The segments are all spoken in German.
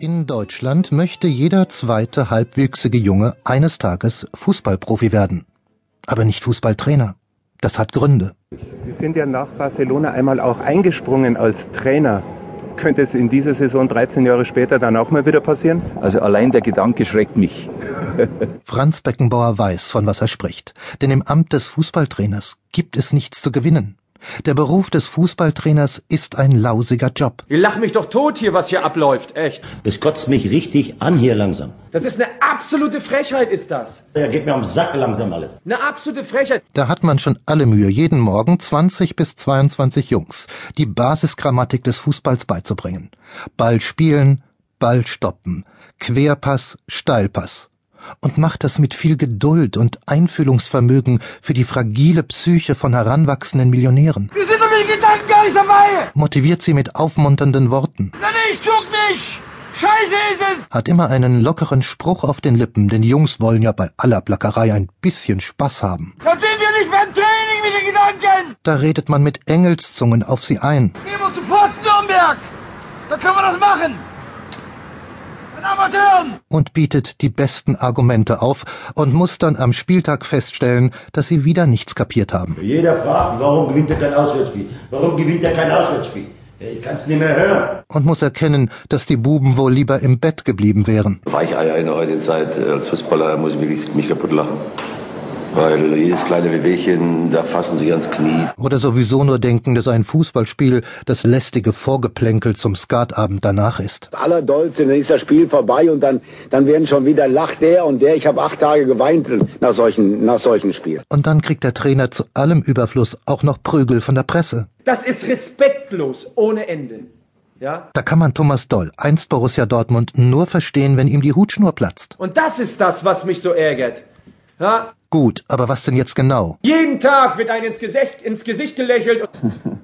In Deutschland möchte jeder zweite halbwüchsige Junge eines Tages Fußballprofi werden. Aber nicht Fußballtrainer. Das hat Gründe. Sie sind ja nach Barcelona einmal auch eingesprungen als Trainer. Könnte es in dieser Saison 13 Jahre später dann auch mal wieder passieren? Also allein der Gedanke schreckt mich. Franz Beckenbauer weiß, von was er spricht. Denn im Amt des Fußballtrainers gibt es nichts zu gewinnen. Der Beruf des Fußballtrainers ist ein lausiger Job. Ihr lacht mich doch tot hier, was hier abläuft, echt. Es kotzt mich richtig an hier langsam. Das ist eine absolute Frechheit, ist das. Ja, geht mir am Sack langsam alles. Eine absolute Frechheit. Da hat man schon alle Mühe, jeden Morgen 20 bis 22 Jungs die Basisgrammatik des Fußballs beizubringen. Ball spielen, Ball stoppen, Querpass, Steilpass und macht das mit viel Geduld und Einfühlungsvermögen für die fragile Psyche von heranwachsenden Millionären. Wir sind doch mit den Gedanken gar nicht dabei! Motiviert sie mit aufmunternden Worten. Nein, ich zuck nicht! Scheiße ist es! Hat immer einen lockeren Spruch auf den Lippen, denn die Jungs wollen ja bei aller Plackerei ein bisschen Spaß haben. Dann sind wir nicht beim Training mit den Gedanken! Da redet man mit Engelszungen auf sie ein. Gehen wir sofort Nürnberg! Da können wir das machen! Und bietet die besten Argumente auf und muss dann am Spieltag feststellen, dass sie wieder nichts kapiert haben. Jeder fragt, warum gewinnt er kein Auswärtsspiel? Warum gewinnt er kein Auswärtsspiel? Ich kann's nicht mehr hören. Und muss erkennen, dass die Buben wohl lieber im Bett geblieben wären. Weicheier in der heutigen Zeit als Fußballer muss ich wirklich mich kaputt lachen. Weil jedes kleine Bewegchen, da fassen sie ans Knie. Oder sowieso nur denken, dass ein Fußballspiel das lästige Vorgeplänkel zum Skatabend danach ist. Allerdolze, dann ist das Spiel vorbei und dann, dann werden schon wieder lacht der und der. Ich habe acht Tage geweint nach solchen, nach solchen Spielen. Und dann kriegt der Trainer zu allem Überfluss auch noch Prügel von der Presse. Das ist respektlos ohne Ende. Ja? Da kann man Thomas Doll, einst Borussia Dortmund, nur verstehen, wenn ihm die Hutschnur platzt. Und das ist das, was mich so ärgert. Ja? Gut, aber was denn jetzt genau? Jeden Tag wird einem ins Gesicht, ins Gesicht gelächelt.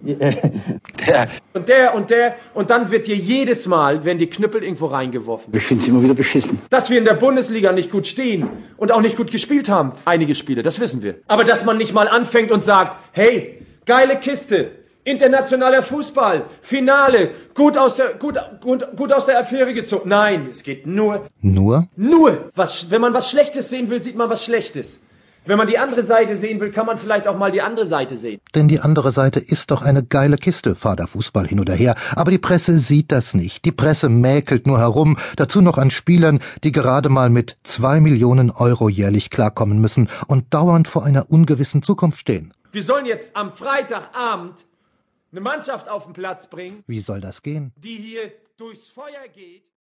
und der und der und dann wird dir jedes Mal, werden die Knüppel irgendwo reingeworfen. Ich finde es immer wieder beschissen. Dass wir in der Bundesliga nicht gut stehen und auch nicht gut gespielt haben, einige Spiele, das wissen wir. Aber dass man nicht mal anfängt und sagt, hey, geile Kiste, internationaler Fußball, Finale, gut aus der, gut, gut, gut aus der Affäre gezogen. Nein, es geht nur. Nur? Nur. Was, wenn man was Schlechtes sehen will, sieht man was Schlechtes. Wenn man die andere Seite sehen will, kann man vielleicht auch mal die andere Seite sehen. Denn die andere Seite ist doch eine geile Kiste, Vaterfußball hin oder her. Aber die Presse sieht das nicht. Die Presse mäkelt nur herum, dazu noch an Spielern, die gerade mal mit zwei Millionen Euro jährlich klarkommen müssen und dauernd vor einer ungewissen Zukunft stehen. Wir sollen jetzt am Freitagabend eine Mannschaft auf den Platz bringen. Wie soll das gehen? Die hier durchs Feuer geht.